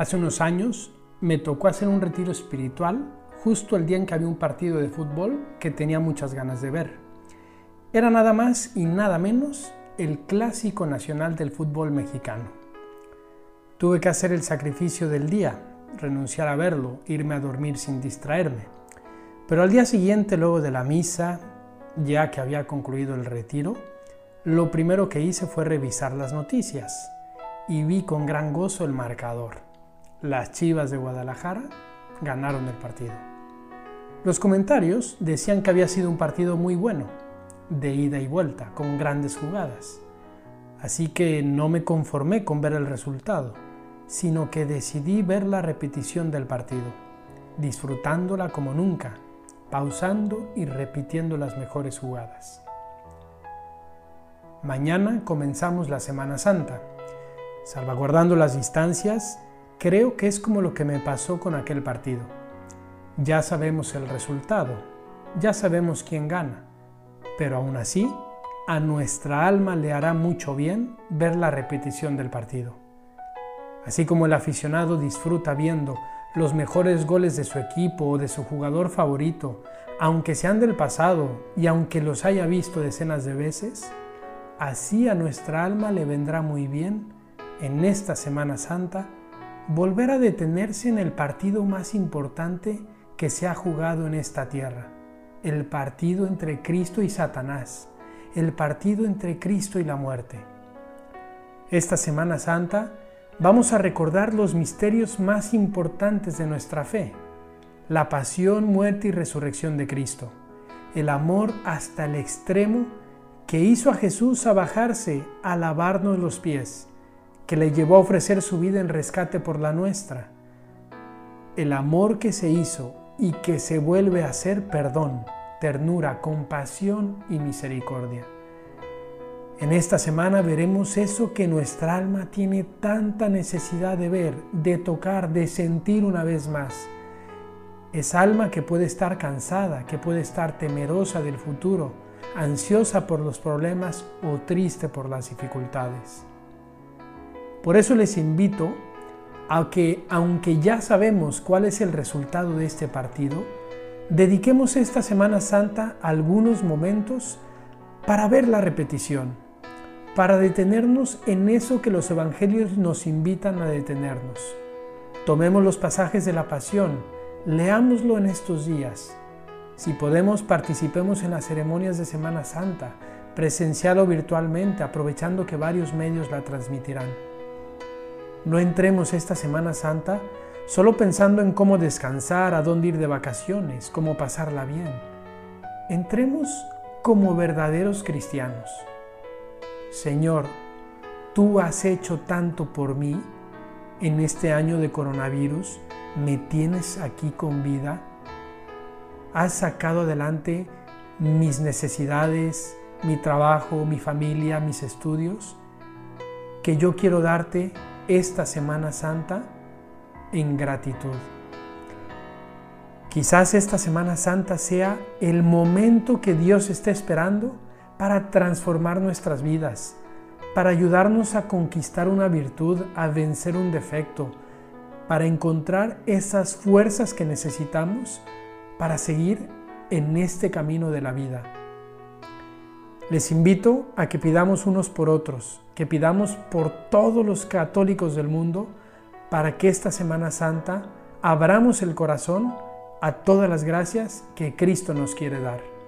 Hace unos años me tocó hacer un retiro espiritual justo el día en que había un partido de fútbol que tenía muchas ganas de ver. Era nada más y nada menos el clásico nacional del fútbol mexicano. Tuve que hacer el sacrificio del día, renunciar a verlo, irme a dormir sin distraerme. Pero al día siguiente, luego de la misa, ya que había concluido el retiro, lo primero que hice fue revisar las noticias y vi con gran gozo el marcador las Chivas de Guadalajara ganaron el partido. Los comentarios decían que había sido un partido muy bueno, de ida y vuelta, con grandes jugadas. Así que no me conformé con ver el resultado, sino que decidí ver la repetición del partido, disfrutándola como nunca, pausando y repitiendo las mejores jugadas. Mañana comenzamos la Semana Santa, salvaguardando las distancias Creo que es como lo que me pasó con aquel partido. Ya sabemos el resultado, ya sabemos quién gana, pero aún así, a nuestra alma le hará mucho bien ver la repetición del partido. Así como el aficionado disfruta viendo los mejores goles de su equipo o de su jugador favorito, aunque sean del pasado y aunque los haya visto decenas de veces, así a nuestra alma le vendrá muy bien en esta Semana Santa volver a detenerse en el partido más importante que se ha jugado en esta tierra, el partido entre Cristo y Satanás, el partido entre Cristo y la muerte. Esta Semana Santa vamos a recordar los misterios más importantes de nuestra fe, la pasión, muerte y resurrección de Cristo, el amor hasta el extremo que hizo a Jesús a bajarse a lavarnos los pies que le llevó a ofrecer su vida en rescate por la nuestra. El amor que se hizo y que se vuelve a ser perdón, ternura, compasión y misericordia. En esta semana veremos eso que nuestra alma tiene tanta necesidad de ver, de tocar, de sentir una vez más. Es alma que puede estar cansada, que puede estar temerosa del futuro, ansiosa por los problemas o triste por las dificultades. Por eso les invito a que, aunque ya sabemos cuál es el resultado de este partido, dediquemos esta Semana Santa algunos momentos para ver la repetición, para detenernos en eso que los evangelios nos invitan a detenernos. Tomemos los pasajes de la pasión, leámoslo en estos días. Si podemos, participemos en las ceremonias de Semana Santa, presencial o virtualmente, aprovechando que varios medios la transmitirán. No entremos esta Semana Santa solo pensando en cómo descansar, a dónde ir de vacaciones, cómo pasarla bien. Entremos como verdaderos cristianos. Señor, tú has hecho tanto por mí en este año de coronavirus, me tienes aquí con vida, has sacado adelante mis necesidades, mi trabajo, mi familia, mis estudios, que yo quiero darte esta Semana Santa en gratitud. Quizás esta Semana Santa sea el momento que Dios está esperando para transformar nuestras vidas, para ayudarnos a conquistar una virtud, a vencer un defecto, para encontrar esas fuerzas que necesitamos para seguir en este camino de la vida. Les invito a que pidamos unos por otros, que pidamos por todos los católicos del mundo para que esta Semana Santa abramos el corazón a todas las gracias que Cristo nos quiere dar.